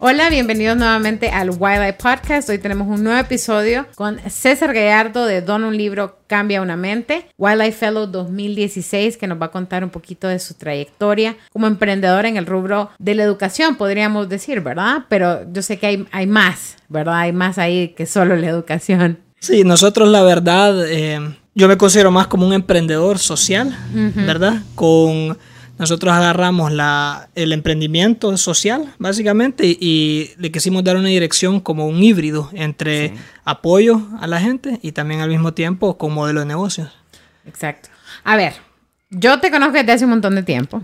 Hola, bienvenidos nuevamente al Wildlife Podcast. Hoy tenemos un nuevo episodio con César Gallardo de Don un libro Cambia una mente, Wildlife Fellow 2016, que nos va a contar un poquito de su trayectoria como emprendedor en el rubro de la educación, podríamos decir, ¿verdad? Pero yo sé que hay, hay más, ¿verdad? Hay más ahí que solo la educación. Sí, nosotros la verdad, eh, yo me considero más como un emprendedor social, ¿verdad? Con nosotros agarramos la, el emprendimiento social, básicamente, y, le quisimos dar una dirección como un híbrido entre apoyo a la gente y también al mismo tiempo con modelo de negocios. Exacto. A ver, yo te conozco desde hace un montón de tiempo.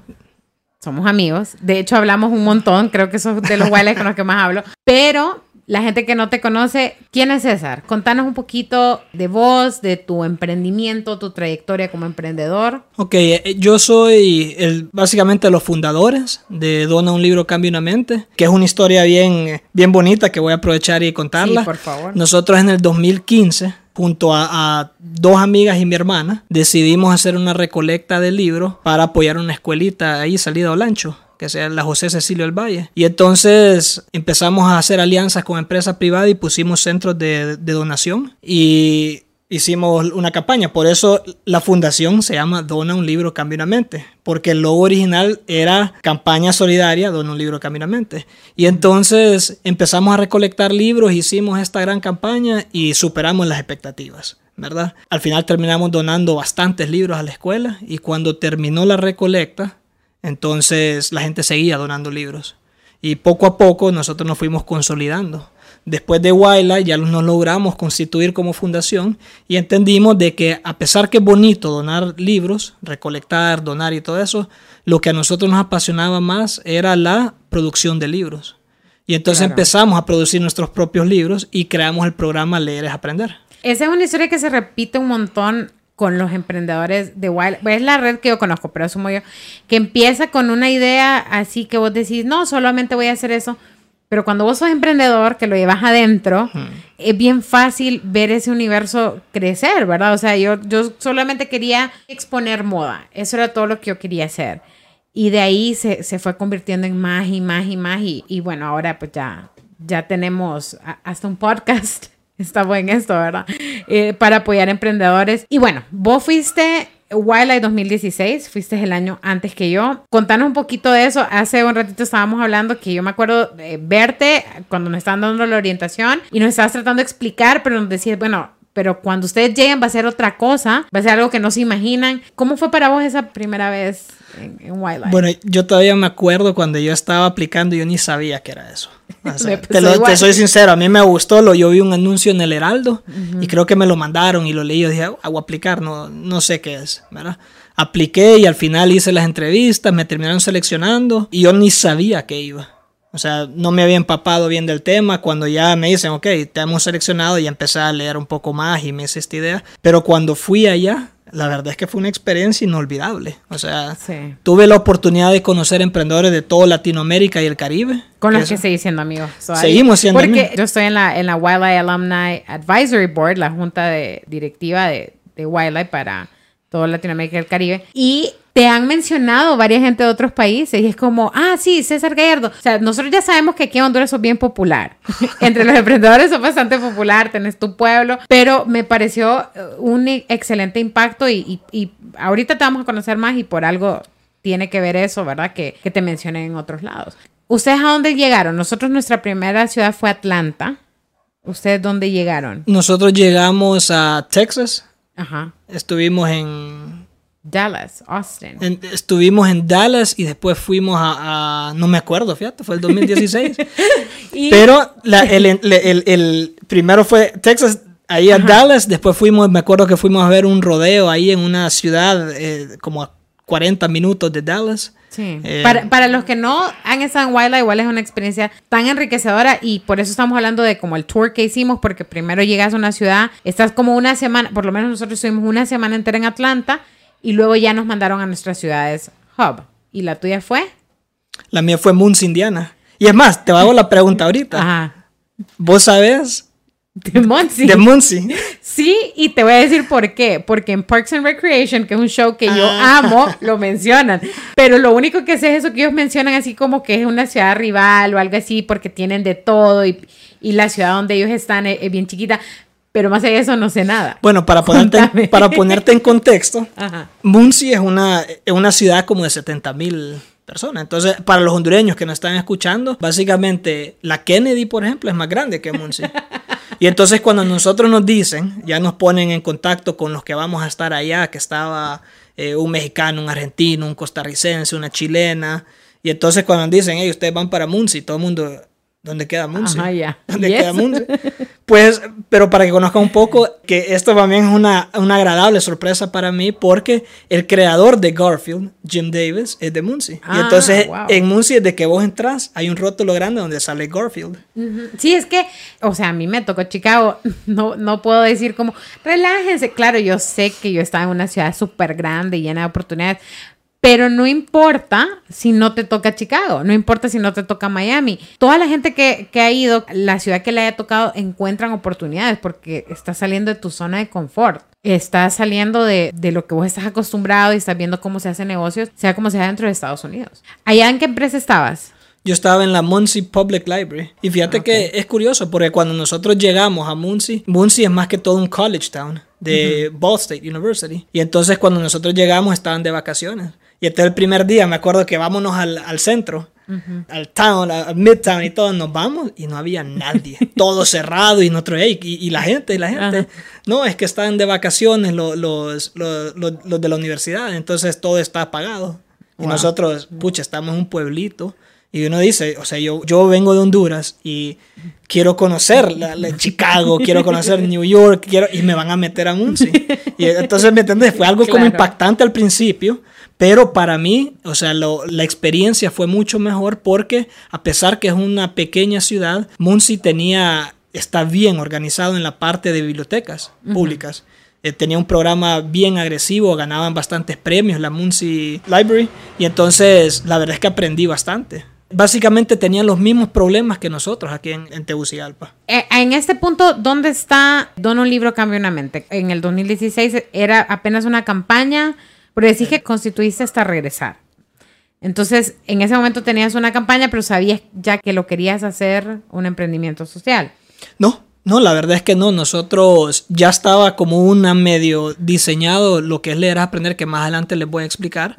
Somos amigos. De hecho, hablamos un montón. Creo que sos de los cuales con los que más hablo. Pero la gente que no te conoce, ¿quién es César? Contanos un poquito de vos, de tu emprendimiento, tu trayectoria como emprendedor. Ok, eh, yo soy el, básicamente los fundadores de Dona un libro, cambia una mente, que es una historia bien, bien bonita que voy a aprovechar y contarla. Sí, por favor. Nosotros en el 2015 junto a, a, dos amigas y mi hermana, decidimos hacer una recolecta de libros para apoyar una escuelita ahí salida al ancho sea la José Cecilio del Valle. Y entonces empezamos a hacer alianzas con empresas privadas y pusimos centros de, de donación y hicimos una campaña. Por eso la fundación se llama Dona un libro, cambia una mente. Porque el logo original era campaña solidaria, Dona un libro, cambia una mente. Y entonces empezamos a recolectar libros, hicimos esta gran campaña y superamos las expectativas. ¿verdad? Al final terminamos donando bastantes libros a la escuela y cuando terminó la recolecta, entonces la gente seguía donando libros. Y poco a poco nosotros nos fuimos consolidando. Después de Wildlife ya nos logramos constituir como fundación y entendimos de que a pesar que es bonito donar libros, recolectar, donar y todo eso, lo que a nosotros nos apasionaba más era la producción de libros. Y entonces empezamos a producir nuestros propios libros y creamos el programa Leer es Aprender. Esa es una historia que se repite un montón con los emprendedores de Wild. Es la red que yo conozco, pero asumo yo. Que empieza con una idea así que vos decís, no, solamente voy a hacer eso. Pero cuando vos sos emprendedor, que lo llevas adentro, es bien fácil ver ese universo crecer, ¿verdad? O sea, yo, yo solamente quería exponer moda. Eso era todo lo que yo quería hacer. Y de ahí se, se fue convirtiendo en más y más y más. Y, y bueno, ahora pues ya, ya tenemos hasta un podcast Está en esto, ¿verdad? Eh, para apoyar emprendedores. Y bueno, vos fuiste Wildlife 2016, fuiste el año antes que yo. Contanos un poquito de eso. Hace un ratito estábamos hablando que yo me acuerdo verte cuando nos estaban dando la orientación y nos estabas tratando de explicar, pero nos decías, bueno, pero cuando ustedes lleguen va a ser otra cosa, va a ser algo que no se imaginan. ¿Cómo fue para vos esa primera vez en, Wildlife? Bueno, yo todavía me acuerdo cuando yo estaba aplicando, yo ni sabía que era eso. te, soy sincero, a mí me gustó, lo, yo vi un anuncio en el Heraldo y creo que me lo mandaron y lo leí y dije, ah, voy a aplicar, no, no sé qué es, ¿verdad? Apliqué y al final hice las entrevistas, me terminaron seleccionando y yo ni sabía que iba. O sea, no me había empapado bien del tema. Cuando ya me dicen, ok, te hemos seleccionado, y empecé a leer un poco más y me hice esta idea. Pero cuando fui allá, la verdad es que fue una experiencia inolvidable. O sea, tuve la oportunidad de conocer emprendedores de toda Latinoamérica y el Caribe. Con los que seguí siendo amigos. Seguimos siendo amigos. Porque yo estoy en la, en la Wildlife Alumni Advisory Board, la junta de, directiva de, de Wildlife para toda Latinoamérica y el Caribe. Y te han mencionado varias gente de otros países y es como, ah, sí, César Gallardo. O sea, nosotros ya sabemos que aquí en Honduras sos bien popular. Entre los emprendedores sos bastante popular, tenés tu pueblo, pero me pareció uh, un excelente impacto y, y, ahorita te vamos a conocer más y por algo tiene que ver eso, ¿verdad? Que, que te mencioné en otros lados. ¿Ustedes a dónde llegaron? Nosotros nuestra primera ciudad fue Atlanta. ¿Ustedes dónde llegaron? Nosotros llegamos a Texas. Ajá. Estuvimos en Dallas, Austin. estuvimos en Dallas y después fuimos a, no me acuerdo, fíjate, fue el 2016. Pero el, primero fue Texas, ahí a Dallas, después fuimos, me acuerdo que fuimos a ver un rodeo ahí en una ciudad eh, como a 40 minutos de Dallas. Sí. Eh, para, para, los que no han estado en Wildlife, igual es una experiencia tan enriquecedora y por eso estamos hablando de como el tour que hicimos, porque primero llegas a una ciudad, estás como una semana, por lo menos nosotros estuvimos una semana entera en Atlanta y luego ya nos mandaron a nuestras ciudades hub. ¿Y la tuya fue? La mía fue Moons, Indiana. Y es más, te hago la pregunta ahorita. Ajá. ¿Vos sabés De Muncie. De Muncie. Sí, y te voy a decir por qué. Porque en Parks and Recreation, que es un show que yo Ah. amo, lo mencionan. Pero lo único que sé es eso que ellos mencionan así como que es una ciudad rival o algo así porque tienen de todo y, y la ciudad donde ellos están es, es bien chiquita. Pero más allá de eso no sé nada. Bueno, para ponerte, Contame. para ponerte en contexto, Ajá. Muncie es una, es una ciudad como de 70 mil personas. Entonces, para los hondureños que nos están escuchando, básicamente la Kennedy, por ejemplo, es más grande que Muncie. Y entonces cuando nosotros nos dicen, ya nos ponen en contacto con los que vamos a estar allá, que estaba eh, un mexicano, un argentino, un costarricense, una chilena. Y entonces cuando nos dicen, hey, ustedes van para Muncie, todo el mundo, ¿dónde queda Muncie? Ajá, ya. ¿Dónde ¿Y queda eso? Muncie? Pues, pero para que conozcan un poco, que esto también es una, una agradable sorpresa para mí, porque el creador de Garfield, Jim Davis, es de Muncie. y Ah, entonces, wow. en Muncie, de que vos entras, hay un rótulo grande donde sale Garfield. Sí, es que, o sea, a mí me tocó Chicago. No, no puedo decir como, relájense. Claro, yo sé que yo estaba en una ciudad súper grande, llena de oportunidades. Pero no importa si no te toca Chicago, no importa si no te toca Miami. Toda la gente que, que ha ido, la ciudad que le haya tocado, encuentran oportunidades porque estás saliendo de tu zona de confort. Estás saliendo de, de lo que vos estás acostumbrado y estás viendo cómo se hacen negocios, sea como sea dentro de Estados Unidos. ¿Allá en qué empresa estabas? Yo estaba en la Muncie Public Library. Y fíjate que es curioso, porque cuando nosotros llegamos a Muncie, Muncie es más que todo un college town de Ball State University. Y entonces cuando nosotros llegamos estaban de vacaciones. Y este el primer día, me acuerdo que vámonos al, al centro, al town, al midtown y todo, nos vamos y no había nadie. todo cerrado y nosotros, "Ey, y, y la gente, y la gente. No, es que están de vacaciones lo- los, los, los- los de la universidad, entonces todo está apagado. Y Wow. nosotros, pucha, estamos en un pueblito. Y uno dice, o sea, yo, yo vengo de Honduras y quiero conocer la, la Chicago, quiero conocer New York, quiero, y me van a meter a Muncie. Y entonces, ¿me entiendes? Fue algo como Claro. impactante al principio, pero para mí, o sea, lo- la experiencia fue mucho mejor porque a pesar que es una pequeña ciudad, Muncie tenía, está bien organizado en la parte de bibliotecas públicas. Eh, tenía un programa bien agresivo, ganaban bastantes premios la Muncie Library y entonces la verdad es que aprendí bastante. Básicamente tenían los mismos problemas que nosotros aquí en, en Tegucigalpa. Eh, en este punto, ¿dónde está Don un libro cambia una mente? En el 2016 era apenas una campaña, pero decís que constituiste hasta regresar. Entonces, en ese momento tenías una campaña, pero sabías ya que lo querías hacer un emprendimiento social. No, no, la verdad es que no. Nosotros ya estaba como una medio diseñado lo que es leer es aprender, que más adelante les voy a explicar.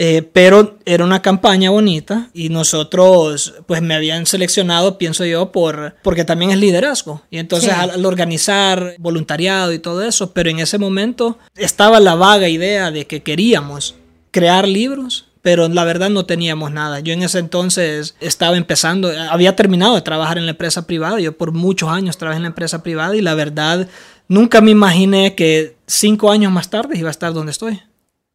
Eh, pero era una campaña bonita y nosotros pues me habían seleccionado, pienso yo, por porque también es liderazgo. Y entonces Sí. al, al organizar voluntariado y todo eso, pero en ese momento estaba la vaga idea de que queríamos crear libros, pero la verdad no teníamos nada. Yo en ese entonces estaba empezando, había terminado de trabajar en la empresa privada, yo por muchos años trabajé en la empresa privada y la verdad nunca me imaginé que cinco años más tarde iba a estar donde estoy.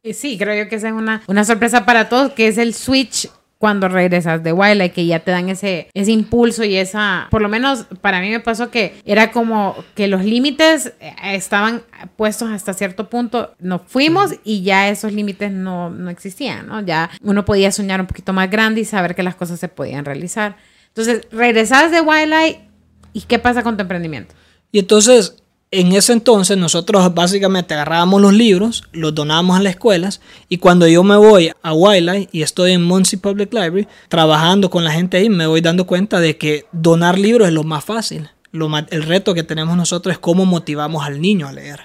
Y sí, creo yo que esa es una, una sorpresa para todos, que es el switch cuando regresas de Wildlife, que ya te dan ese, ese impulso y esa, por lo menos para mí me pasó que era como que los límites eh, estaban puestos hasta cierto punto, nos fuimos y ya esos límites no, no existían, ¿no? Ya uno podía soñar un poquito más grande y saber que las cosas se podían realizar. Entonces, regresas de Wildlife y ¿qué pasa con tu emprendimiento? Y entonces, en ese entonces, nosotros básicamente agarrábamos los libros, los donábamos a las escuelas, y cuando yo me voy a Wildlife y estoy en Muncie Public Library, trabajando con la gente ahí, me voy dando cuenta de que donar libros es lo más fácil. Lo más- el reto que tenemos nosotros es cómo motivamos al niño a leer.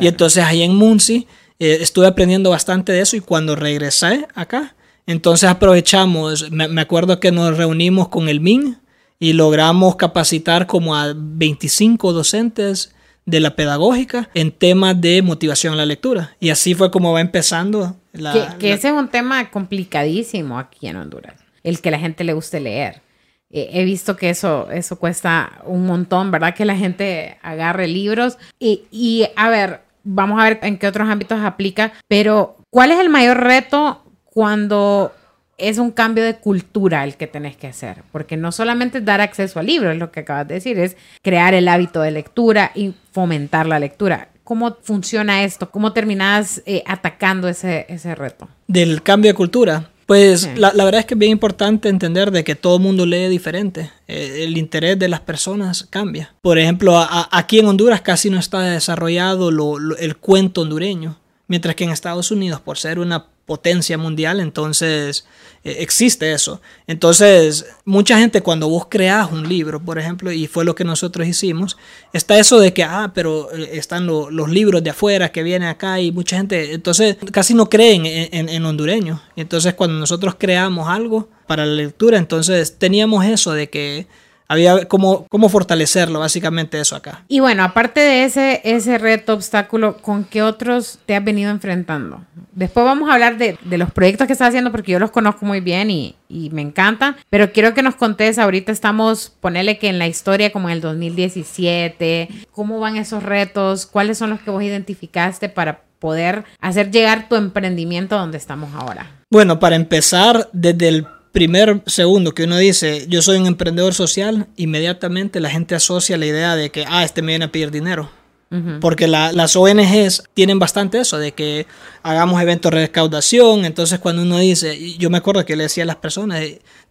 Y entonces ahí en Muncie eh, estuve aprendiendo bastante de eso y cuando regresé acá, entonces aprovechamos, me, me acuerdo que nos reunimos con el MIN y logramos capacitar como a 25 docentes de la pedagógica en temas de motivación a la lectura. Y así fue como va empezando la... que, que la- ese es un tema complicadísimo aquí en Honduras, el que la gente le guste leer. Eh, he visto que eso, eso cuesta un montón, ¿verdad? Que la gente agarre libros. Y, y, a ver, vamos a ver en qué otros ámbitos aplica, pero ¿cuál es el mayor reto cuando es un cambio de cultura el que tenés que hacer? Porque no solamente es dar acceso al libro, es lo que acabas de decir, es crear el hábito de lectura y fomentar la lectura. ¿Cómo funciona esto? ¿Cómo terminas eh, atacando ese, ese reto? del cambio de cultura. Pues la, la, verdad es que es bien importante entender de que todo mundo lee diferente. Eh, el interés de las personas cambia. Por ejemplo, a, aquí en Honduras casi no está desarrollado lo, lo, el cuento hondureño, mientras que en Estados Unidos, por ser una potencia mundial, entonces eh, existe eso. Entonces, mucha gente cuando vos creas un libro, por ejemplo, y fue lo que nosotros hicimos, está eso de que, ah, pero eh, están lo, los libros de afuera que vienen acá y mucha gente, entonces casi no creen en, en, en hondureño. Y entonces cuando nosotros creamos algo para la lectura, entonces teníamos eso de que había como cómo fortalecerlo, básicamente eso acá. Y bueno, aparte de ese, ese reto, obstáculo, ¿con qué otros te has venido enfrentando? Después vamos a hablar de, de los proyectos que estás haciendo porque yo los conozco muy bien y, y, me encantan, pero quiero que nos contes, ahorita estamos, ponele que en la historia como en el 2017, ¿cómo van esos retos? ¿Cuáles son los que vos identificaste para poder hacer llegar tu emprendimiento donde estamos ahora? Bueno, para empezar, desde el primer segundo que uno dice yo soy un emprendedor social, inmediatamente la gente asocia la idea de que, ah, este me viene a pedir dinero. Uh -huh. Porque la, las ONGs tienen bastante eso, de que hagamos eventos de recaudación. Entonces, cuando uno dice, yo me acuerdo que le decía a las personas,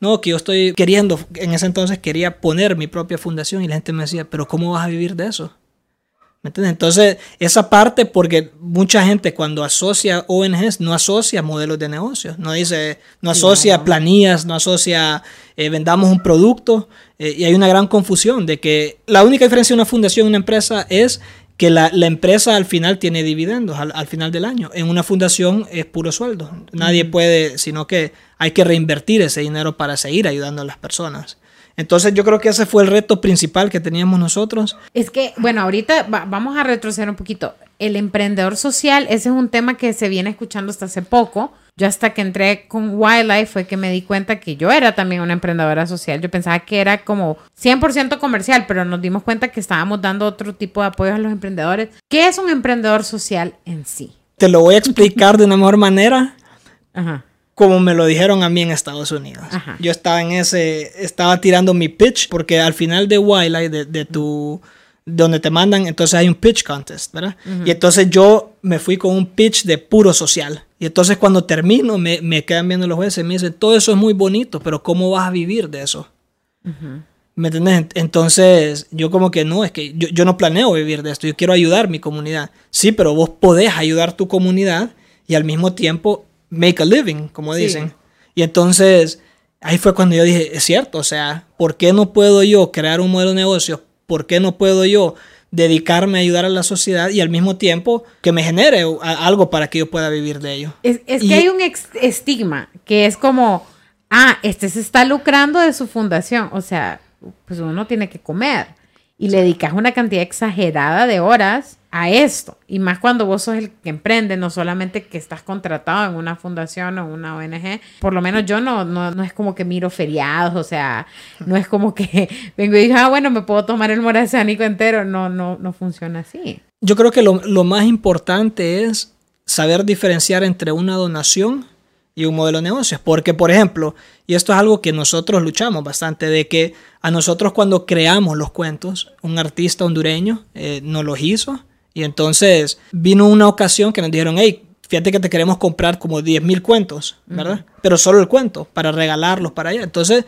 no, que yo estoy queriendo, en ese entonces quería poner mi propia fundación y la gente me decía, pero ¿cómo vas a vivir de eso? ¿Me entiendes? Entonces, esa parte, porque mucha gente cuando asocia ONGs no asocia modelos de negocios, no dice, no asocia planillas, no asocia eh, vendamos un producto, eh, y hay una gran confusión de que la única diferencia de una fundación y una empresa es que la, la, empresa al final tiene dividendos al, al, final del año. En una fundación es puro sueldo. Nadie puede, sino que hay que reinvertir ese dinero para seguir ayudando a las personas. Entonces yo creo que ese fue el reto principal que teníamos nosotros. Es que, bueno, ahorita va, vamos a retroceder un poquito. El emprendedor social, ese es un tema que se viene escuchando hasta hace poco. Yo hasta que entré con Wildlife fue que me di cuenta que yo era también una emprendedora social. Yo pensaba que era como 100% comercial, pero nos dimos cuenta que estábamos dando otro tipo de apoyo a los emprendedores. ¿Qué es un emprendedor social en sí? Te lo voy a explicar de una mejor manera. Ajá como me lo dijeron a mí en Estados Unidos. Ajá. Yo estaba en ese, estaba tirando mi pitch, porque al final de Wildlife, de, de tu, donde te mandan, entonces hay un pitch contest, ¿verdad? Uh -huh. Y entonces yo me fui con un pitch de puro social. Y entonces cuando termino, me, me quedan viendo los jueces y me dicen, todo eso es muy bonito, pero ¿cómo vas a vivir de eso? Uh -huh. ¿Me entiendes? Entonces, yo como que no, es que yo, yo no planeo vivir de esto, yo quiero ayudar mi comunidad. Sí, pero vos podés ayudar tu comunidad y al mismo tiempo make a living, como dicen. Sí. Y entonces ahí fue cuando yo dije, es cierto, o sea, ¿por qué no puedo yo crear un modelo de negocio? ¿Por qué no puedo yo dedicarme a ayudar a la sociedad y al mismo tiempo que me genere algo para que yo pueda vivir de ello? Es, es y, que hay un estigma que es como, ah, este se está lucrando de su fundación, o sea, pues uno tiene que comer y le dedicas una cantidad exagerada de horas a esto. Y más cuando vos sos el que emprende, no solamente que estás contratado en una fundación o una ONG. Por lo menos yo no, no, no es como que miro feriados, o sea, no es como que vengo y digo, ah, bueno, me puedo tomar el morazánico entero. No, no, no funciona así. Yo creo que lo, lo más importante es saber diferenciar entre una donación y un modelo de negocios. Porque, por ejemplo, y esto es algo que nosotros luchamos bastante, de que a nosotros cuando creamos los cuentos, un artista hondureño eh, nos los hizo y entonces vino una ocasión que nos dijeron, hey, fíjate que te queremos comprar como 10 mil cuentos, ¿verdad? Uh -huh. Pero solo el cuento, para regalarlos para allá. Entonces,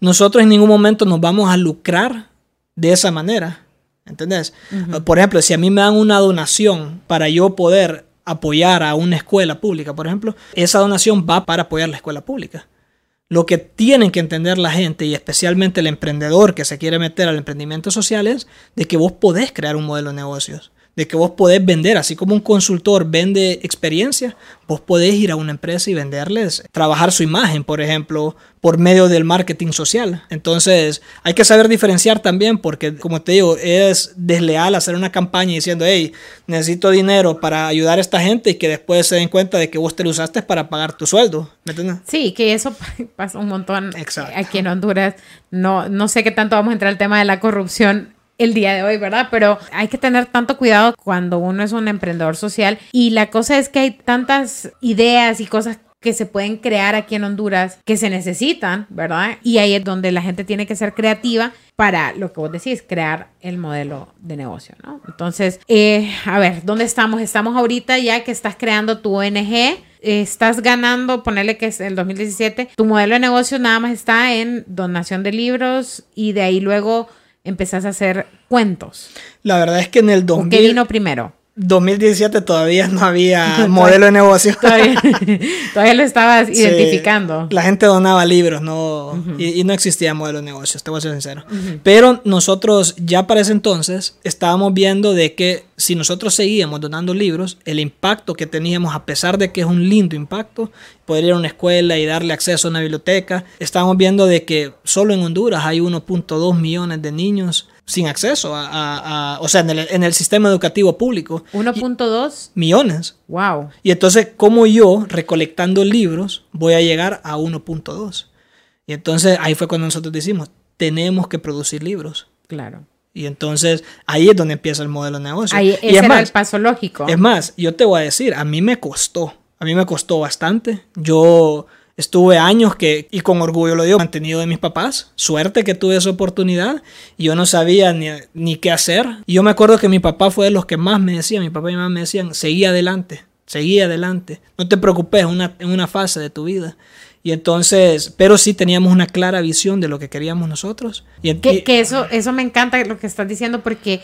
nosotros en ningún momento nos vamos a lucrar de esa manera. ¿Entendés? Uh -huh. Por ejemplo, si a mí me dan una donación para yo poder apoyar a una escuela pública, por ejemplo, esa donación va para apoyar la escuela pública. Lo que tienen que entender la gente y especialmente el emprendedor que se quiere meter al emprendimiento social es de que vos podés crear un modelo de negocios de que vos podés vender, así como un consultor vende experiencia, vos podés ir a una empresa y venderles, trabajar su imagen, por ejemplo, por medio del marketing social. Entonces, hay que saber diferenciar también porque, como te digo, es desleal hacer una campaña diciendo, hey, necesito dinero para ayudar a esta gente y que después se den cuenta de que vos te lo usaste para pagar tu sueldo. ¿Me entiendes? Sí, que eso pasa un montón Exacto. aquí en Honduras. No, no sé qué tanto vamos a entrar al tema de la corrupción el día de hoy, ¿verdad? Pero hay que tener tanto cuidado cuando uno es un emprendedor social y la cosa es que hay tantas ideas y cosas que se pueden crear aquí en Honduras que se necesitan, ¿verdad? Y ahí es donde la gente tiene que ser creativa para lo que vos decís, crear el modelo de negocio, ¿no? Entonces, eh, a ver, ¿dónde estamos? Estamos ahorita ya que estás creando tu ONG estás ganando, ponerle que es el 2017, tu modelo de negocio nada más está en donación de libros y de ahí luego empezás a hacer cuentos. La verdad es que en el 2000... ¿Qué vino primero? 2017 todavía no había modelo de negocio. Todavía, lo estabas identificando. La gente donaba libros no, y, no existía modelo de negocio, te voy a ser sincero. Pero nosotros ya para ese entonces estábamos viendo de que si nosotros seguíamos donando libros, el impacto que teníamos, a pesar de que es un lindo impacto, poder ir a una escuela y darle acceso a una biblioteca, estábamos viendo de que solo en Honduras hay 1.2 millones de niños sin acceso a, o sea, en el, sistema educativo público. 1.2 millones. Wow. Y entonces, ¿cómo yo, recolectando libros, voy a llegar a 1.2? Y entonces ahí fue cuando nosotros decimos, tenemos que producir libros. Claro. Y entonces ahí es donde empieza el modelo de negocio. Ahí, ese es era el paso lógico. Es más, yo te voy a decir, a mí me costó, a mí me costó bastante. Yo Estuve años que, y con orgullo lo digo, mantenido de mis papás. Suerte que tuve esa oportunidad. Y yo no sabía ni, ni qué hacer. Y yo me acuerdo que mi papá fue de los que más me decían, mi papá y mi mamá me decían, seguí adelante, seguí adelante. No te preocupes una, en una fase de tu vida. Y entonces, pero sí teníamos una clara visión de lo que queríamos nosotros. Y, que, que eso, eso me encanta lo que estás diciendo porque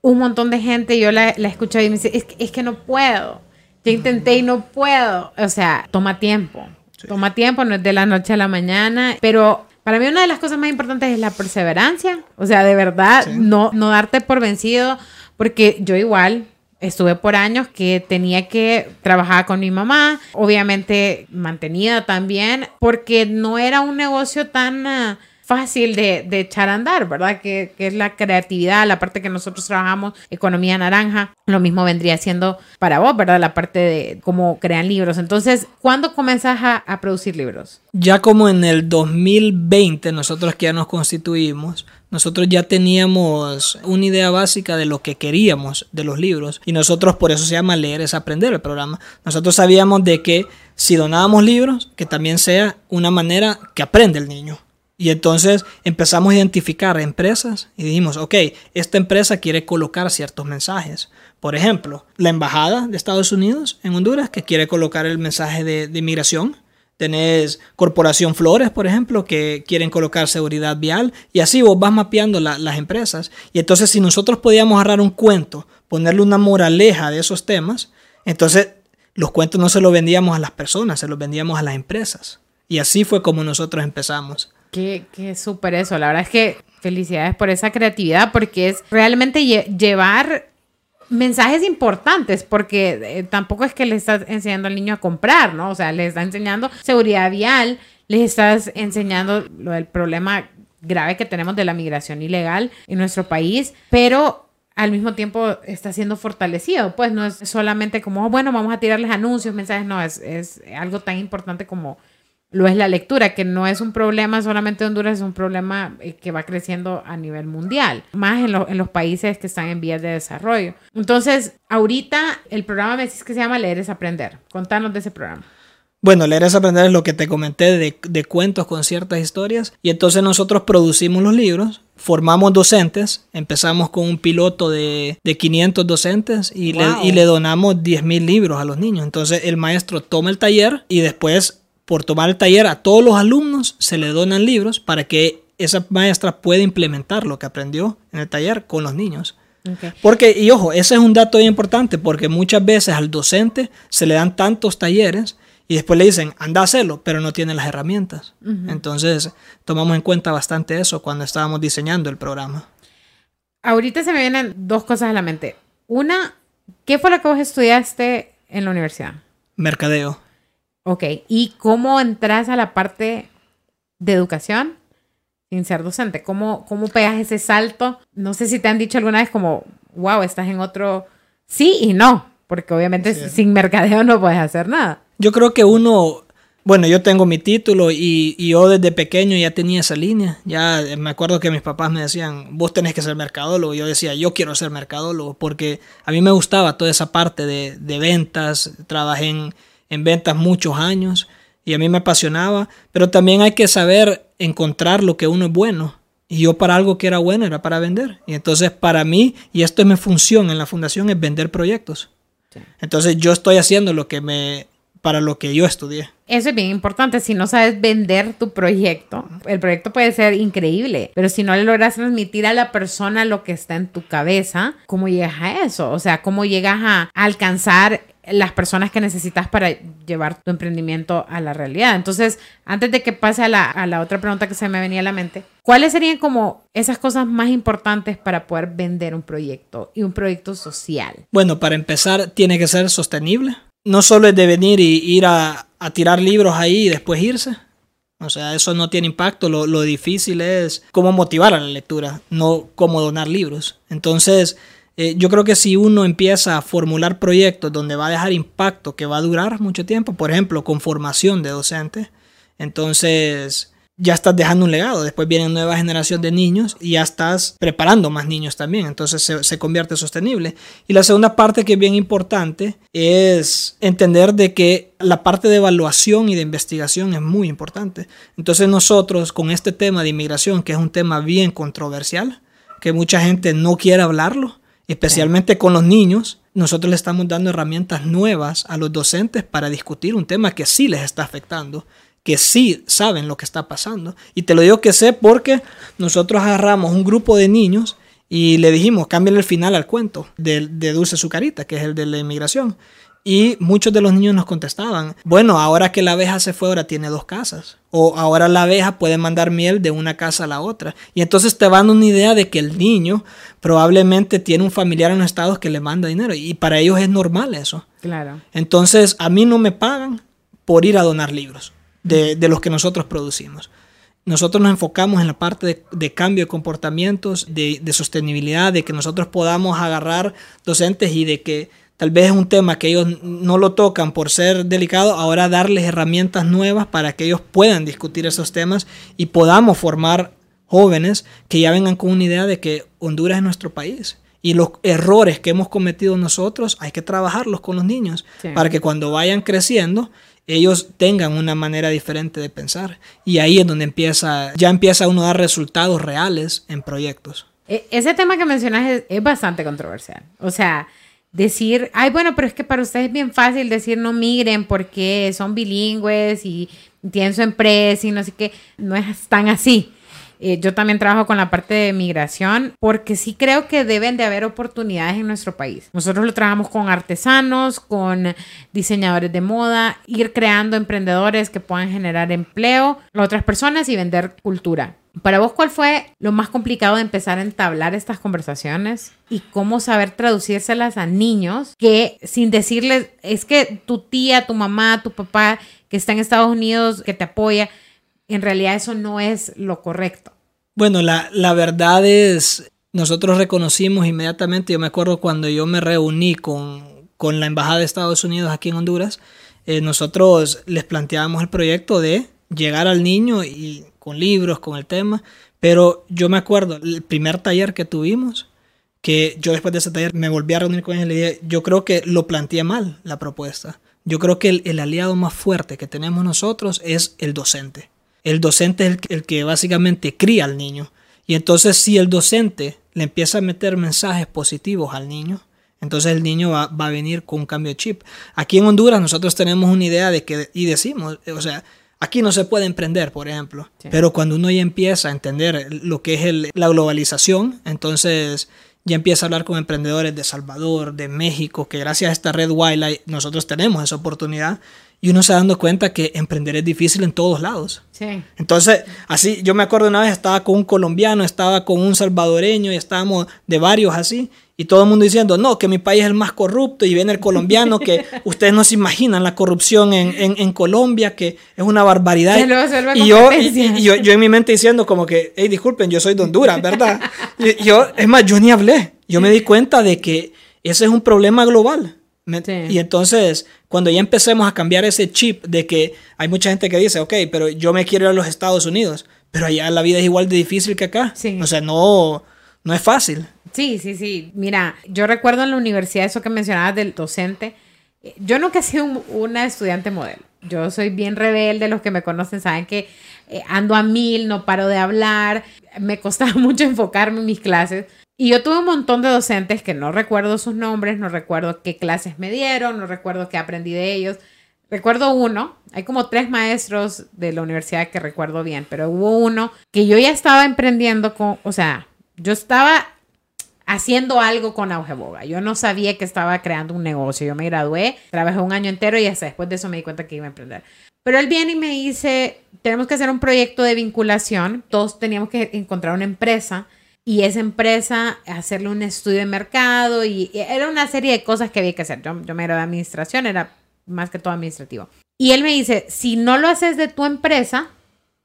un montón de gente, yo la, la he escuchado y me dice, es es que no puedo. Yo intenté y no puedo. O sea, toma tiempo. Toma tiempo, no es de la noche a la mañana, pero para mí una de las cosas más importantes es la perseverancia, o sea, de verdad, no, no darte por vencido, porque yo igual estuve por años que tenía que trabajar con mi mamá, obviamente mantenida también, porque no era un negocio tan... Ah, fácil de, echar a andar, ¿verdad? Que, es la creatividad, la parte que nosotros trabajamos, economía naranja. Lo mismo vendría siendo para vos, ¿verdad? La parte de cómo crean libros. Entonces, ¿cuándo comenzás a, producir libros? Ya como en el 2020, nosotros que ya nos constituimos, nosotros ya teníamos una idea básica de lo que queríamos de los libros y nosotros por eso se llama leer es aprender el programa. Nosotros sabíamos de que si donábamos libros, que también sea una manera que aprende el niño. Y entonces empezamos a identificar empresas y dijimos, ok, esta empresa quiere colocar ciertos mensajes. Por ejemplo, la Embajada de Estados Unidos en Honduras que quiere colocar el mensaje de, inmigración. Tenés Corporación Flores, por ejemplo, que quieren colocar seguridad vial. Y así vos vas mapeando las empresas. Y entonces si nosotros podíamos agarrar un cuento, ponerle una moraleja de esos temas, entonces los cuentos no se los vendíamos a las personas, se los vendíamos a las empresas. Y así fue como nosotros empezamos. Qué, qué súper eso. La verdad es que felicidades por esa creatividad porque es realmente llevar mensajes importantes porque eh, tampoco es que le estás enseñando al niño a comprar, ¿no? O sea, le estás enseñando seguridad vial, le estás enseñando lo del problema grave que tenemos de la migración ilegal en nuestro país, pero al mismo tiempo está siendo fortalecido, pues no es solamente como, bueno, vamos a tirarles anuncios, mensajes, no, es, es algo tan importante como lo es la lectura, que no es un problema solamente de Honduras, es un problema eh, que va creciendo a nivel mundial, más en, en los países que están en vías de desarrollo. Entonces, ahorita el programa me dices que se llama Leer es Aprender. Contanos de ese programa. Bueno, leer es aprender es lo que te comenté de, de, cuentos con ciertas historias. Y entonces nosotros producimos los libros, formamos docentes, empezamos con un piloto de, de 500 docentes y, le, y le donamos 10.000 libros a los niños. Entonces el maestro toma el taller y después por tomar el taller a todos los alumnos se le donan libros para que esa maestra pueda implementar lo que aprendió en el taller con los niños. Porque, y ojo, ese es un dato importante porque muchas veces al docente se le dan tantos talleres y después le dicen, anda a hacerlo, pero no tiene las herramientas. Entonces, tomamos en cuenta bastante eso cuando estábamos diseñando el programa. Ahorita se me vienen dos cosas a la mente. Una, ¿qué fue lo que vos estudiaste en la universidad? Mercadeo. Ok, ¿y cómo entras a la parte de educación sin ser docente? ¿Cómo, ¿Cómo pegas ese salto? No sé si te han dicho alguna vez como, wow, estás en otro... Sí y no, porque obviamente sin mercadeo no puedes hacer nada. Yo creo que uno, bueno, yo tengo mi título y, y, yo desde pequeño ya tenía esa línea. Ya me acuerdo que mis papás me decían, vos tenés que ser mercadólogo. Yo decía, yo quiero ser mercadólogo porque a mí me gustaba toda esa parte de, de ventas. Trabajé en, en ventas muchos años y a mí me apasionaba, pero también hay que saber encontrar lo que uno es bueno. Y yo para algo que era bueno era para vender. Y entonces para mí, y esto es mi función en la fundación, es vender proyectos. Entonces yo estoy haciendo lo que me para lo que yo estudié. Eso es bien importante. Si no sabes vender tu proyecto, el proyecto puede ser increíble, pero si no le logras transmitir a la persona lo que está en tu cabeza, ¿cómo llegas a eso? O sea, ¿cómo llegas a alcanzar las personas que necesitas para llevar tu emprendimiento a la realidad. Entonces, antes de que pase a la, otra pregunta que se me venía a la mente, ¿cuáles serían como esas cosas más importantes para poder vender un proyecto y un proyecto social? Bueno, para empezar, tiene que ser sostenible. No solo es de venir y ir a, tirar libros ahí y después irse. O sea, eso no tiene impacto. Lo, lo difícil es cómo motivar a la lectura, no cómo donar libros. Entonces, eh, yo creo que si uno empieza a formular proyectos donde va a dejar impacto que va a durar mucho tiempo, por ejemplo, con formación de docentes, entonces ya estás dejando un legado. Después viene nueva generación de niños y ya estás preparando más niños también. Entonces se, se, convierte sostenible. Y la segunda parte que es bien importante es entender de que la parte de evaluación y de investigación es muy importante. Entonces nosotros con este tema de inmigración, que es un tema bien controversial, que mucha gente no quiere hablarlo, especialmente con los niños, nosotros le estamos dando herramientas nuevas a los docentes para discutir un tema que sí les está afectando, que sí saben lo que está pasando. Y te lo digo que sé porque nosotros agarramos un grupo de niños y le dijimos, cámbiale el final al cuento de, de Dulce Sucarita, que es el de la inmigración. Y muchos de los niños nos contestaban, bueno, ahora que la abeja se fue, ahora tiene dos casas. O ahora la abeja puede mandar miel de una casa a la otra. Y entonces te van una idea de que el niño probablemente tiene un familiar en los estados que le manda dinero. Y para ellos es normal eso. Claro. Entonces a mí no me pagan por ir a donar libros de, los que nosotros producimos. Nosotros nos enfocamos en la parte de, cambio de comportamientos, de, de, sostenibilidad, de que nosotros podamos agarrar docentes y de que tal vez es un tema que ellos no lo tocan por ser delicado, ahora darles herramientas nuevas para que ellos puedan discutir esos temas y podamos formar jóvenes que ya vengan con una idea de que Honduras es nuestro país. Y los errores que hemos cometido nosotros hay que trabajarlos con los niños para que cuando vayan creciendo ellos tengan una manera diferente de pensar. Y ahí es donde empieza, ya empieza uno a dar resultados reales en proyectos. E, ese tema que mencionas es, es bastante controversial. O sea, decir, ay, bueno, pero es que para ustedes es bien fácil decir no migren porque son bilingües y tienen su empresa y no sé qué, no es tan así. Eh, yo también trabajo con la parte de migración porque sí creo que deben de haber oportunidades en nuestro país. Nosotros lo trabajamos con artesanos, con diseñadores de moda, ir creando emprendedores que puedan generar empleo a otras personas y vender cultura. Para vos, ¿cuál fue lo más complicado de empezar a entablar estas conversaciones y cómo saber traducírselas a niños que sin decirles, es que tu tía, tu mamá, tu papá que está en Estados Unidos, que te apoya, en realidad eso no es lo correcto? Bueno, la, verdad es, nosotros reconocimos inmediatamente, yo me acuerdo cuando yo me reuní con, con la Embajada de Estados Unidos aquí en Honduras, eh, nosotros les planteábamos el proyecto de llegar al niño y con libros, con el tema, pero yo me acuerdo el primer taller que tuvimos, que yo después de ese taller me volví a reunir con él y le dije, yo creo que lo planteé mal la propuesta. Yo creo que el, aliado más fuerte que tenemos nosotros es el docente. El docente es el, que básicamente cría al niño. Y entonces si el docente le empieza a meter mensajes positivos al niño, entonces el niño va, va, a venir con un cambio de chip. Aquí en Honduras nosotros tenemos una idea de que, y decimos, o sea, Aquí no se puede emprender, por ejemplo. Pero cuando uno ya empieza a entender lo que es la globalización, entonces ya empieza a hablar con emprendedores de Salvador, de México, que gracias a esta red Wildlife nosotros tenemos esa oportunidad y uno se da dando cuenta que emprender es difícil en todos lados. Sí. Entonces, así, yo me acuerdo una vez estaba con un colombiano, estaba con un salvadoreño y estábamos de varios así, y todo el mundo diciendo, no, que mi país es el más corrupto, y viene el colombiano, que ustedes no se imaginan la corrupción en, en, en Colombia, que es una barbaridad. y, yo, y, yo, yo, en mi mente diciendo como que, hey, disculpen, yo soy de Honduras, ¿verdad? y, yo, es más, yo ni hablé, yo me di cuenta de que ese es un problema global. Y entonces, cuando ya empecemos a cambiar ese chip de que hay mucha gente que dice, ok, pero yo me quiero ir a los Estados Unidos, pero allá la vida es igual de difícil que acá. O sea, no, no es fácil. Sí, sí, sí. Mira, yo recuerdo en la universidad eso que mencionabas del docente. Yo nunca he sido una estudiante modelo. Yo soy bien rebelde, los que me conocen saben que eh, ando a mil, no paro de hablar, me costaba mucho enfocarme en mis clases. Y yo tuve un montón de docentes que no recuerdo sus nombres, no recuerdo qué clases me dieron, no recuerdo qué aprendí de ellos. recuerdo uno, hay como tres maestros de la universidad que recuerdo bien, pero hubo uno que yo ya estaba emprendiendo con, o sea, yo estaba haciendo algo con Augeboga. Yo no sabía que estaba creando un negocio. Yo me gradué, trabajé un año entero y hasta después de eso me di cuenta que iba a emprender. Pero él viene y me dice, tenemos que hacer un proyecto de vinculación. Todos teníamos que encontrar una empresa y esa empresa hacerle un estudio de mercado y, era una serie de cosas que había que hacer. Yo, yo me gradué de administración, era más que todo administrativo. Y él me dice, si no lo haces de tu empresa,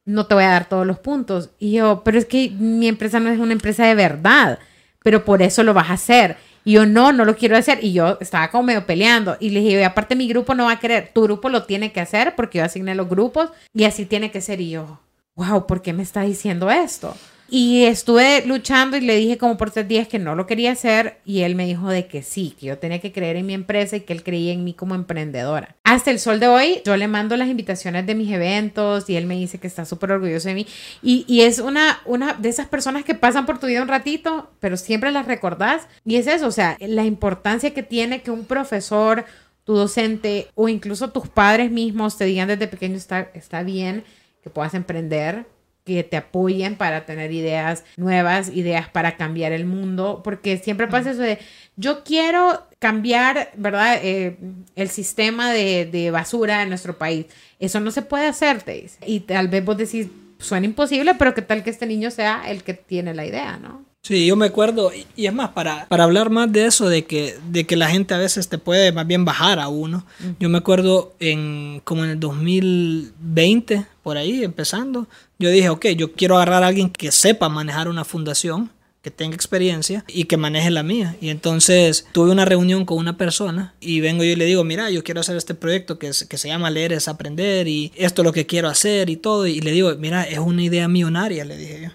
no te voy a dar todos los puntos. Y yo, pero es que mi empresa no es una empresa de verdad pero por eso lo vas a hacer. Y yo, no, no lo quiero hacer. Y yo estaba como medio peleando. Y le dije, aparte mi grupo no va a querer, tu grupo lo tiene que hacer porque yo asigné los grupos y así tiene que ser. Y yo, wow, ¿por qué me está diciendo esto? Y estuve luchando y le dije como por tres días que no lo quería hacer y él me dijo de que sí, que yo tenía que creer en mi empresa y que él creía en mí como emprendedora. Hasta el sol de hoy yo le mando las invitaciones de mis eventos y él me dice que está súper orgulloso de mí y, y, es una, una de esas personas que pasan por tu vida un ratito, pero siempre las recordás y es eso, o sea, la importancia que tiene que un profesor tu docente o incluso tus padres mismos te digan desde pequeño está, está bien que puedas emprender, que te apoyen para tener ideas nuevas, ideas para cambiar el mundo, porque siempre pasa eso de, yo quiero cambiar, ¿verdad? Eh, el sistema de, de, basura en nuestro país. Eso no se puede hacer, te dice. Y tal vez vos decís, suena imposible, pero qué tal que este niño sea el que tiene la idea, ¿no? Sí, yo me acuerdo, y es más, para, para hablar más de eso, de que, de que la gente a veces te puede más bien bajar a uno. Yo me acuerdo en como en el 2020, por ahí, empezando, yo dije, ok, yo quiero agarrar a alguien que sepa manejar una fundación, que tenga experiencia y que maneje la mía. Y entonces tuve una reunión con una persona y vengo yo y le digo, mira, yo quiero hacer este proyecto que, que se llama Leer es Aprender y esto es lo que quiero hacer y todo. Y le digo, mira, es una idea millonaria, le dije yo.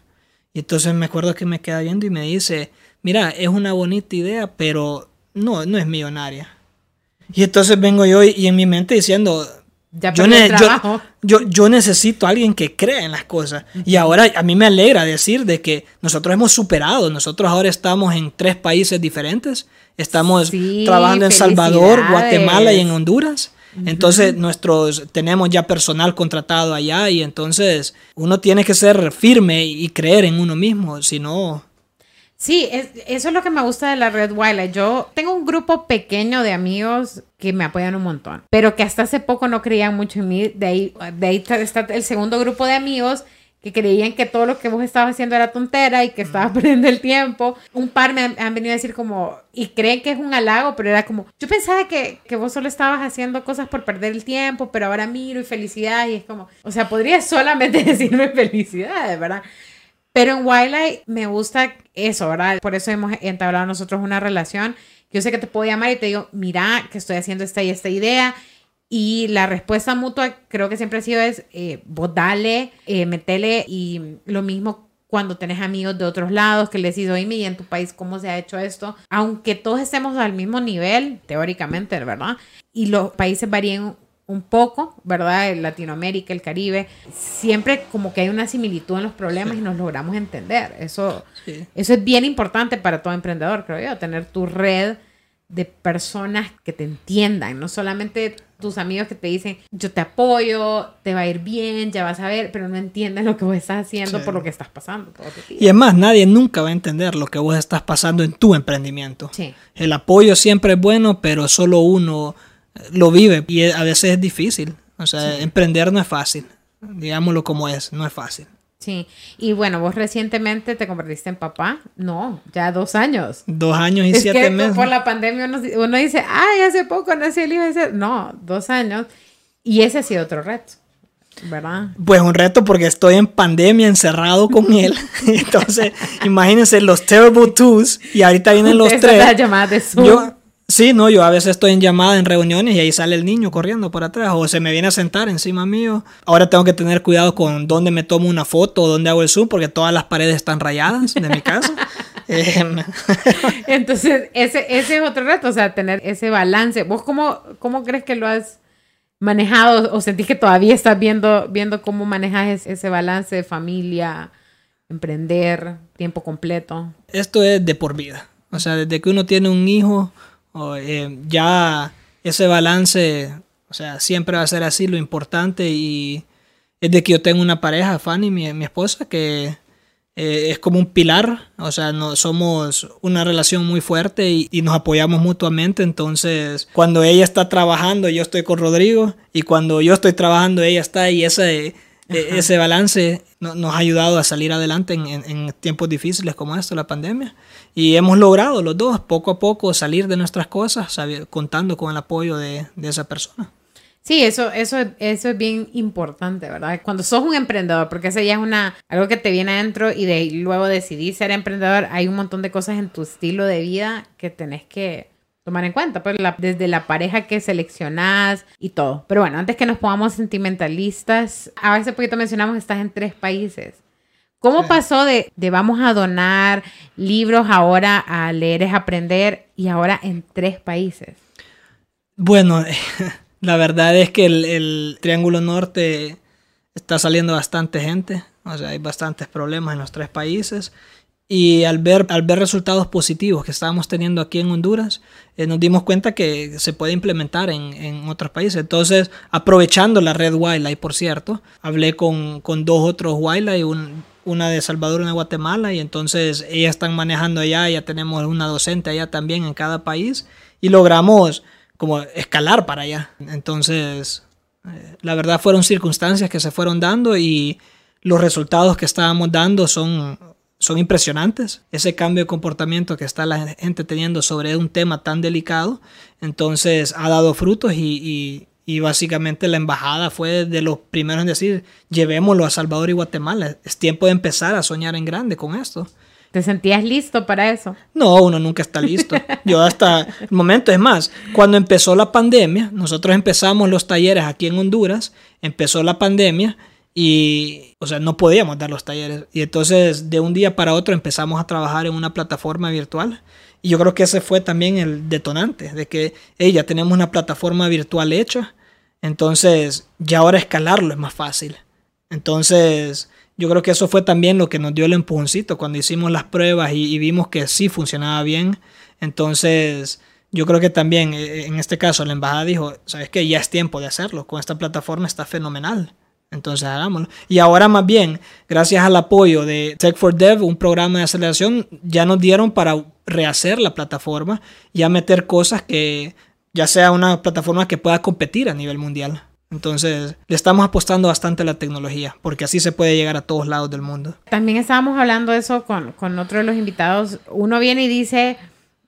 Y entonces me acuerdo que me queda viendo y me dice, mira, es una bonita idea, pero no, no es millonaria. Y entonces vengo yo y, en mi mente diciendo, ya yo, yo, yo, necesito a alguien que crea en las cosas. Y ahora a mí me alegra decir de que nosotros hemos superado, nosotros ahora estamos en tres países diferentes, estamos trabajando en Salvador, Guatemala y en Honduras. Entonces, nosotros tenemos ya personal contratado allá y entonces uno tiene que ser firme y creer en uno mismo, si no... Sí, eso es lo que me gusta de la Red Wildlife. Yo tengo un grupo pequeño de amigos que me apoyan un montón, pero que hasta hace poco no creían mucho en mí. De ahí, de ahí está el segundo grupo de amigos que creían que todo lo que vos estabas haciendo era tontera y que estabas perdiendo el tiempo. Un par me han, venido a decir como, y creen que es un halago, pero era como, yo pensaba que, que, vos solo estabas haciendo cosas por perder el tiempo, pero ahora miro y felicidad y es como, o sea, podría solamente decirme felicidades, ¿verdad? Pero en Wildlife me gusta eso, ¿verdad? Por eso hemos entablado nosotros una relación. Yo sé que te puedo llamar y te digo, mira, que estoy haciendo esta y esta idea y la respuesta mutua creo que siempre ha sido es, eh, vos dale, eh, metele y lo mismo cuando tenés amigos de otros lados que les dices, oye, y en tu país, ¿cómo se ha hecho esto? Aunque todos estemos al mismo nivel, teóricamente, ¿verdad? Y los países varían un poco, ¿verdad? En Latinoamérica, el Caribe, siempre como que hay una similitud en los problemas y nos logramos entender. Eso, eso es bien importante para todo emprendedor, creo yo, tener tu red de personas que te entiendan, no solamente tus amigos que te dicen, yo te apoyo, te va a ir bien, ya vas a ver, pero no entienden lo que vos estás haciendo por lo que estás pasando. y es más, nadie nunca va a entender lo que vos estás pasando en tu emprendimiento. El apoyo siempre es bueno, pero solo uno lo vive y a veces es difícil. O sea, emprender no es fácil, digámoslo como es, no es fácil. Sí, y bueno, vos recientemente te convertiste en papá, no, ya dos años. Dos años y siete meses. Por la pandemia uno, dice, ay, hace poco nació el hijo, no, dos años, y ese ha sido otro reto. ¿verdad? Pues un reto porque estoy en pandemia encerrado con él. Entonces, imagínense los terrible twos y ahorita vienen los tres. Las llamadas de Zoom. Sí, no, yo a veces estoy en llamada en reuniones y ahí sale el niño corriendo por atrás o se me viene a sentar encima mío. Ahora tengo que tener cuidado con dónde me tomo una foto o dónde hago el zoom porque todas las paredes están rayadas de mi casa. Entonces, ese, ese es otro reto, o sea, tener ese balance. ¿Vos cómo, cómo crees que lo has manejado o sentís que todavía estás viendo, viendo cómo manejas ese balance de familia, emprender, tiempo completo? Esto es de por vida. O sea, desde que uno tiene un hijo, eh, ya ese balance O sea, siempre va a ser así. Lo importante y es de que yo tengo una pareja, Fanny, mi, mi esposa, que eh, es como un pilar. O sea, no, somos una relación muy fuerte y, y, nos apoyamos mutuamente. Entonces, cuando ella está trabajando, yo estoy con Rodrigo. Y cuando yo estoy trabajando, ella está. Y ese, e, ese balance no, nos ha ayudado a salir adelante en, en, en tiempos difíciles como esto, la pandemia. Y hemos logrado los dos, poco a poco, salir de nuestras cosas, contando con el apoyo de, de esa persona. Sí, eso, eso, eso es bien importante, ¿verdad? Cuando sos un emprendedor, porque eso ya es una, algo que te viene adentro y de luego decidís ser emprendedor, hay un montón de cosas en tu estilo de vida que tenés que tomar en cuenta, pues la, desde la pareja que seleccionás y todo. Pero bueno, antes que nos pongamos sentimentalistas, a veces poquito mencionamos que estás en tres países. ¿Cómo sí. pasó de, de vamos a donar libros ahora a leer es aprender y ahora en tres países? Bueno, La verdad es que el, el, Triángulo Norte está saliendo bastante gente, o sea, hay bastantes problemas en los tres países. Y al ver, al ver resultados positivos que estábamos teniendo aquí en Honduras, eh, nos dimos cuenta que se puede implementar en, en, otros países. Entonces, aprovechando la red Wildlife, por cierto, hablé con, con dos otros Wildlife, un, una de Salvador y una de Guatemala, y entonces ellas están manejando allá, ya tenemos una docente allá también en cada país, y logramos como escalar para allá. Entonces, eh, la verdad fueron circunstancias que se fueron dando y los resultados que estábamos dando son, son impresionantes. Ese cambio de comportamiento que está la gente teniendo sobre un tema tan delicado, entonces ha dado frutos y, y, y básicamente la embajada fue de los primeros en decir, llevémoslo a Salvador y Guatemala. Es tiempo de empezar a soñar en grande con esto. ¿Te sentías listo para eso? No, uno nunca está listo. Yo hasta el momento, es más, cuando empezó la pandemia, nosotros empezamos los talleres aquí en Honduras, empezó la pandemia y, o sea, no podíamos dar los talleres. Y entonces de un día para otro empezamos a trabajar en una plataforma virtual. Y yo creo que ese fue también el detonante, de que hey, ya tenemos una plataforma virtual hecha, entonces ya ahora escalarlo es más fácil. Entonces yo creo que eso fue también lo que nos dio el empujoncito cuando hicimos las pruebas y, vimos que sí funcionaba bien. Entonces, yo creo que también en este caso la embajada dijo, sabes que ya es tiempo de hacerlo, con esta plataforma está fenomenal. Entonces hagámoslo. Y ahora más bien, gracias al apoyo de Tech for Dev, un programa de aceleración, ya nos dieron para rehacer la plataforma y a meter cosas que ya sea una plataforma que pueda competir a nivel mundial. Entonces, le estamos apostando bastante a la tecnología, porque así se puede llegar a todos lados del mundo. También estábamos hablando de eso con, con otro de los invitados. Uno viene y dice,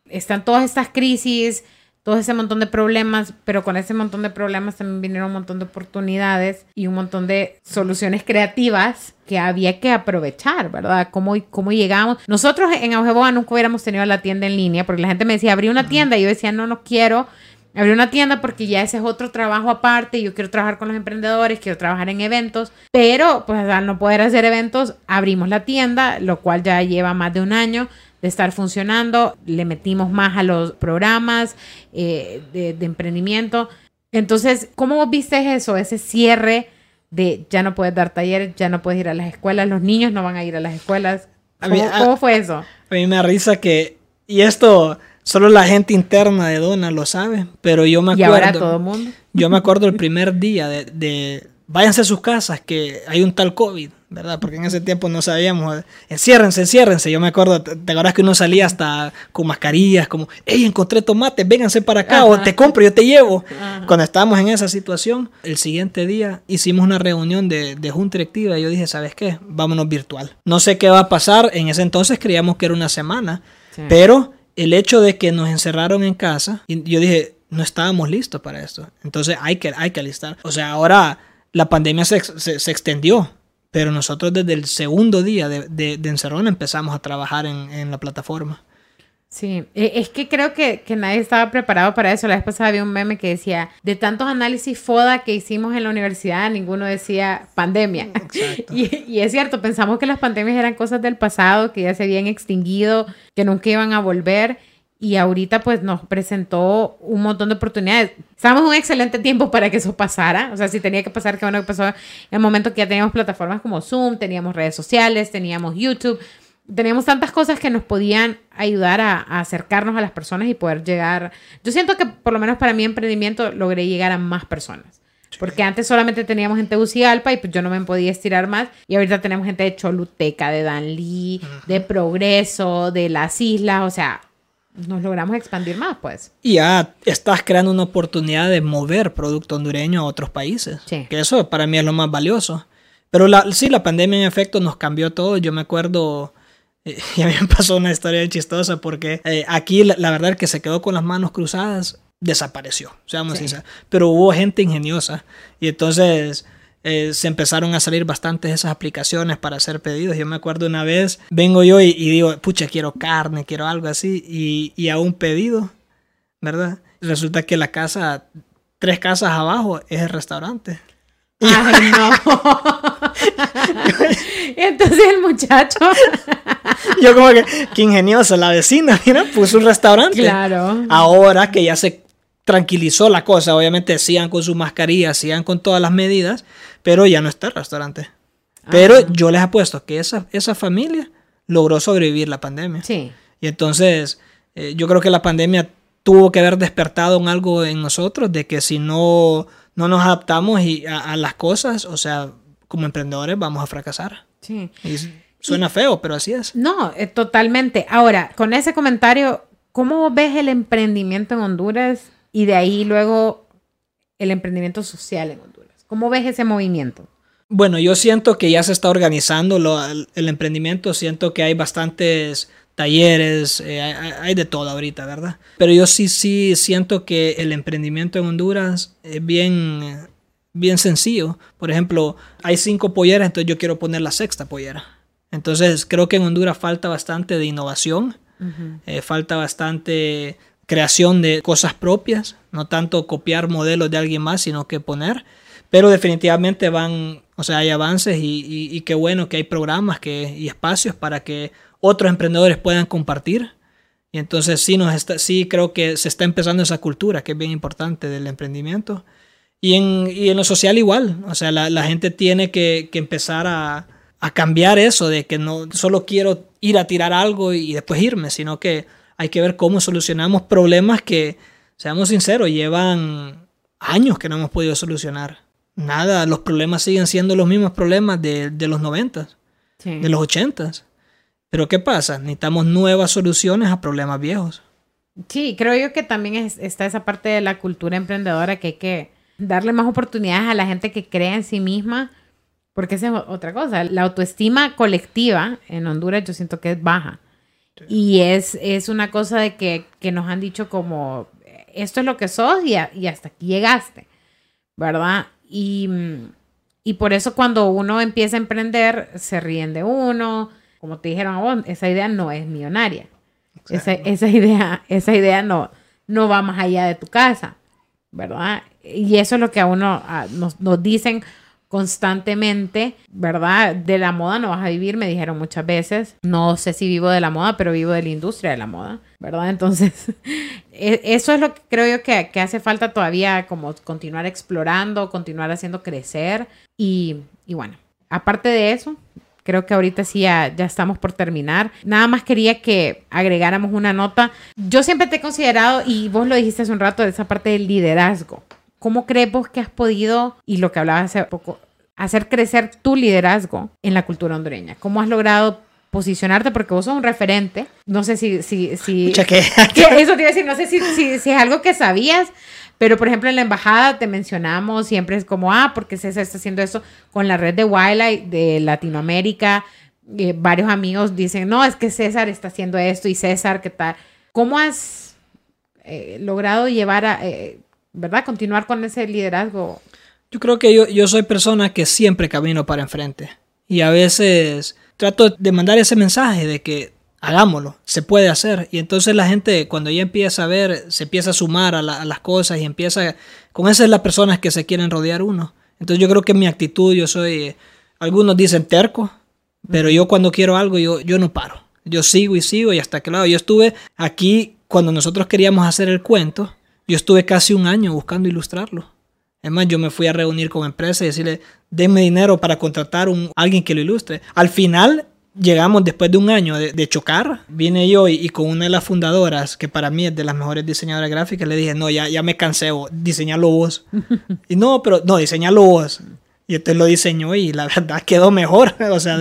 están todas estas crisis, todo ese montón de problemas, pero con ese montón de problemas también vinieron un montón de oportunidades y un montón de soluciones creativas que había que aprovechar, ¿verdad? ¿Cómo, cómo llegamos? Nosotros en Aujeboa nunca hubiéramos tenido la tienda en línea, porque la gente me decía, abrí una tienda, y yo decía, no, no quiero abrí una tienda porque ya ese es otro trabajo aparte. Yo quiero trabajar con los emprendedores, quiero trabajar en eventos, pero pues al no poder hacer eventos, abrimos la tienda, lo cual ya lleva más de un año de estar funcionando. Le metimos más a los programas eh, de, de, emprendimiento. Entonces, ¿cómo vos viste eso, ese cierre de ya no puedes dar talleres, ya no puedes ir a las escuelas, los niños no van a ir a las escuelas? ¿Cómo, mí, a, ¿cómo fue eso? A mí me da risa que, y esto Solo la gente interna de Dona lo sabe, pero yo me acuerdo. ¿Y ahora todo el mundo? Yo me acuerdo el primer día de, de, váyanse a sus casas que hay un tal COVID, ¿verdad? Porque en ese tiempo no sabíamos. Enciérrense, enciérrense. Yo me acuerdo, te acuerdas que uno salía hasta con mascarillas, como, hey, encontré tomates, vénganse para acá, Ajá. o te compro, yo te llevo. Ajá. Cuando estábamos en esa situación, el siguiente día hicimos una reunión de, de junta directiva y yo dije, ¿sabes qué? Vámonos virtual. No sé qué va a pasar. En ese entonces creíamos que era una semana, sí. pero el hecho de que nos encerraron en casa, y yo dije, no estábamos listos para esto. Entonces hay que, hay que alistar. O sea, ahora la pandemia se, se, se extendió, pero nosotros desde el segundo día de, de, de encerrón empezamos a trabajar en, en, la plataforma. Sí, e, es que creo que, que, nadie estaba preparado para eso. La vez pasada había un meme que decía, de tantos análisis FODA que hicimos en la universidad, ninguno decía pandemia. Y, y, es cierto, pensamos que las pandemias eran cosas del pasado, que ya se habían extinguido, que nunca iban a volver. Y ahorita pues nos presentó un montón de oportunidades. Estábamos un excelente tiempo para que eso pasara. O sea, si tenía que pasar, que bueno que pasó en el momento que ya teníamos plataformas como Zoom, teníamos redes sociales, teníamos YouTube teníamos tantas cosas que nos podían ayudar a, a, acercarnos a las personas y poder llegar. Yo siento que por lo menos para mi emprendimiento logré llegar a más personas. Porque antes solamente teníamos gente de Tegucigalpa y pues yo no me podía estirar más. Y ahorita tenemos gente de Choluteca, de Danlí, de Progreso, de las islas. O sea, nos logramos expandir más, pues. Y ya estás creando una oportunidad de mover producto hondureño a otros países. Sí. Que eso para mí es lo más valioso. Pero la, sí, la pandemia en efecto nos cambió todo. Yo me acuerdo y a mí me pasó una historia chistosa porque eh, aquí la, la, verdad que se quedó con las manos cruzadas desapareció, seamos sí. sinceros. Pero hubo gente ingeniosa y entonces eh, se empezaron a salir bastantes esas aplicaciones para hacer pedidos. Yo me acuerdo una vez, vengo yo y, y digo, pucha, quiero carne, quiero algo así y, y a un pedido, ¿verdad? Resulta que la casa, tres casas abajo, es el restaurante. Ay, no. Entonces el muchacho. Yo como que, qué ingeniosa la vecina, mira, puso un restaurante. Claro. Ahora que ya se tranquilizó la cosa, obviamente sigan con su mascarilla, sigan con todas las medidas, pero ya no está el restaurante. Pero Ajá. yo les apuesto que esa, esa familia logró sobrevivir la pandemia. Sí. Y entonces eh, yo creo que la pandemia tuvo que haber despertado en algo en nosotros de que si no, no nos adaptamos y a, a las cosas, o sea, como emprendedores vamos a fracasar. Sí. Y suena feo, pero así es. No, eh, totalmente. Ahora, con ese comentario, ¿cómo ves el emprendimiento en Honduras y de ahí luego el emprendimiento social en Honduras? ¿Cómo ves ese movimiento? Bueno, yo siento que ya se está organizando lo, el, el, emprendimiento, siento que hay bastantes talleres, eh, hay, hay, de todo ahorita, ¿verdad? Pero yo sí, sí siento que el emprendimiento en Honduras es bien, bien sencillo. Por ejemplo, hay cinco polleras, entonces yo quiero poner la sexta pollera. Entonces creo que en Honduras falta bastante de innovación, uh -huh. eh, falta bastante creación de cosas propias, no tanto copiar modelos de alguien más, sino que poner. Pero definitivamente van, o sea, hay avances y, y, y qué bueno que hay programas que, y espacios para que otros emprendedores puedan compartir. Y entonces sí, nos está, sí creo que se está empezando esa cultura que es bien importante del emprendimiento. Y en, y en lo social igual, o sea, la, la gente tiene que, que empezar a, a, cambiar eso de que no solo quiero ir a tirar algo y después irme, sino que hay que ver cómo solucionamos problemas que, seamos sinceros, llevan años que no hemos podido solucionar. Nada, los problemas siguen siendo los mismos problemas de, de los 90, sí. de los 80. Pero ¿qué pasa? Necesitamos nuevas soluciones a problemas viejos. Sí, creo yo que también es, está esa parte de la cultura emprendedora que hay que darle más oportunidades a la gente que crea en sí misma, porque esa es otra cosa. La autoestima colectiva en Honduras yo siento que es baja. Sí. Y es, es una cosa de que, que, nos han dicho como, esto es lo que sos y, a, y hasta aquí llegaste, ¿verdad? Y, y por eso cuando uno empieza a emprender, se ríen de uno, como te dijeron a vos, esa idea no es millonaria. Esa, esa, idea, esa idea no, no va más allá de tu casa, ¿verdad? Y eso es lo que a uno a, nos, nos dicen constantemente, ¿verdad? De la moda no vas a vivir, me dijeron muchas veces. No sé si vivo de la moda, pero vivo de la industria de la moda, ¿verdad? Entonces, eso es lo que creo yo que, que hace falta todavía, como continuar explorando, continuar haciendo crecer. Y, y bueno, aparte de eso, Creo que ahorita sí ya, ya, estamos por terminar. Nada más quería que agregáramos una nota. Yo siempre te he considerado, y vos lo dijiste hace un rato, de esa parte del liderazgo. ¿Cómo crees vos que has podido, y lo que hablabas hace poco, hacer crecer tu liderazgo en la cultura hondureña? ¿Cómo has logrado posicionarte? Porque vos sos un referente. No sé si... si, si que eso te iba a decir, no sé si, si, si es algo que sabías, pero, por ejemplo, en la embajada te mencionamos, siempre es como, ah, porque César está haciendo eso con la red de Wildlife de Latinoamérica. Eh, varios amigos dicen, no, es que César está haciendo esto y César, ¿qué tal? ¿Cómo has eh, logrado llevar a, eh, verdad, continuar con ese liderazgo? Yo creo que yo, yo soy persona que siempre camino para enfrente. Y a veces trato de mandar ese mensaje de que hagámoslo, se puede hacer. Y entonces la gente cuando ya empieza a ver, se empieza a sumar a, la, a, las cosas y empieza, con esas las personas que se quieren rodear uno. Entonces yo creo que mi actitud, yo soy, algunos dicen terco, pero yo cuando quiero algo, yo, yo no paro. Yo sigo y sigo y hasta que lado. Yo estuve aquí cuando nosotros queríamos hacer el cuento, yo estuve casi un año buscando ilustrarlo. Es más, yo me fui a reunir con empresas y decirle, denme dinero para contratar a alguien que lo ilustre. Al final llegamos después de un año de, chocar, vine yo y, con una de las fundadoras, que para mí es de las mejores diseñadoras gráficas, le dije, no, ya, ya me cansé, diseñalo vos. y no, pero no, diseñalo vos. Y entonces lo diseñó y la verdad quedó mejor. o sea,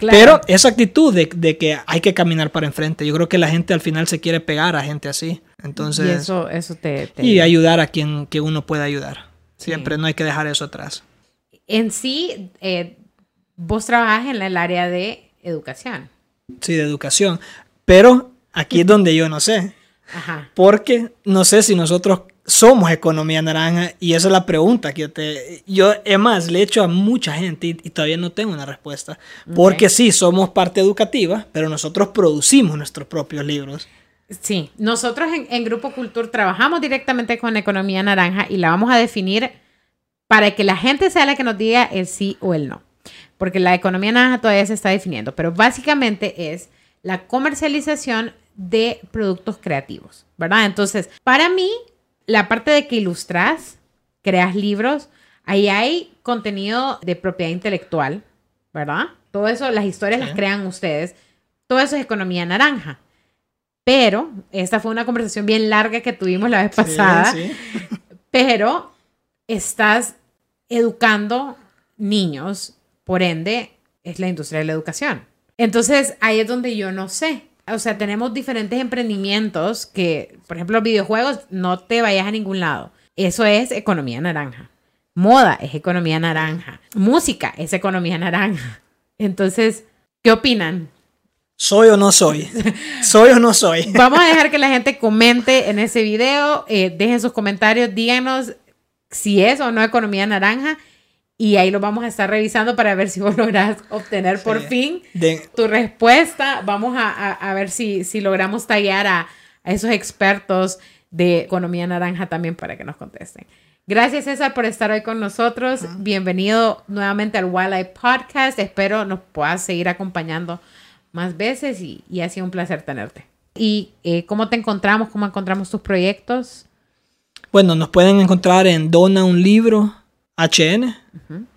Pero esa actitud de, de, que hay que caminar para enfrente, yo creo que la gente al final se quiere pegar a gente así. Entonces, y eso, eso te, Y ayudar a quien que uno pueda ayudar. Siempre no hay que dejar eso atrás. En sí, eh, vos trabajás en el área de educación. Sí, de educación. Pero aquí es donde yo no sé. Ajá. Porque no sé si nosotros somos economía naranja y esa es la pregunta que yo te... Yo, es más, le he hecho a mucha gente y, todavía no tengo una respuesta. Porque sí, somos parte educativa, pero nosotros producimos nuestros propios libros. Sí, nosotros en, en Grupo Cultura trabajamos directamente con economía naranja y la vamos a definir para que la gente sea la que nos diga el sí o el no. Porque la economía naranja todavía se está definiendo, pero básicamente es la comercialización de productos creativos, ¿verdad? Entonces, para mí, la parte de que ilustras, creas libros, ahí hay contenido de propiedad intelectual, ¿verdad? Todo eso, las historias las crean ustedes. Todo eso es economía naranja. Pero, esta fue una conversación bien larga que tuvimos la vez pasada. Pero estás educando niños, por ende, es la industria de la educación. Entonces, ahí es donde yo no sé. O sea, tenemos diferentes emprendimientos que, por ejemplo, los videojuegos, no te vayas a ningún lado. Eso es economía naranja. Moda es economía naranja. Música es economía naranja. Entonces, ¿qué opinan? ¿Soy o no soy? ¿Soy o no soy? Vamos a dejar que la gente comente en ese video, eh, dejen sus comentarios, díganos si es o no economía naranja y ahí lo vamos a estar revisando para ver si vos lográs obtener por fin tu respuesta. Vamos a, ver si, si, logramos tallar a, esos expertos de economía naranja también para que nos contesten. Gracias César por estar hoy con nosotros. Bienvenido nuevamente al Wildlife Podcast. Espero nos puedas seguir acompañando más veces y, ha sido un placer tenerte. ¿Y eh, cómo te encontramos? ¿Cómo encontramos tus proyectos? Bueno, nos pueden encontrar en Dona un libro HN.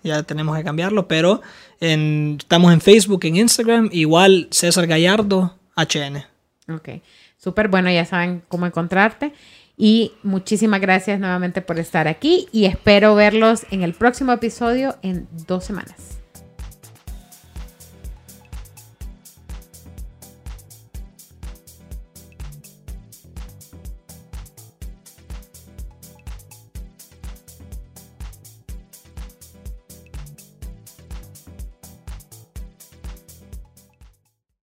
Ya tenemos que cambiarlo, pero estamos en Facebook, en Instagram, igual César Gallardo HN. Ok, súper bueno, ya saben cómo encontrarte. Y muchísimas gracias nuevamente por estar aquí y espero verlos en el próximo episodio en dos semanas.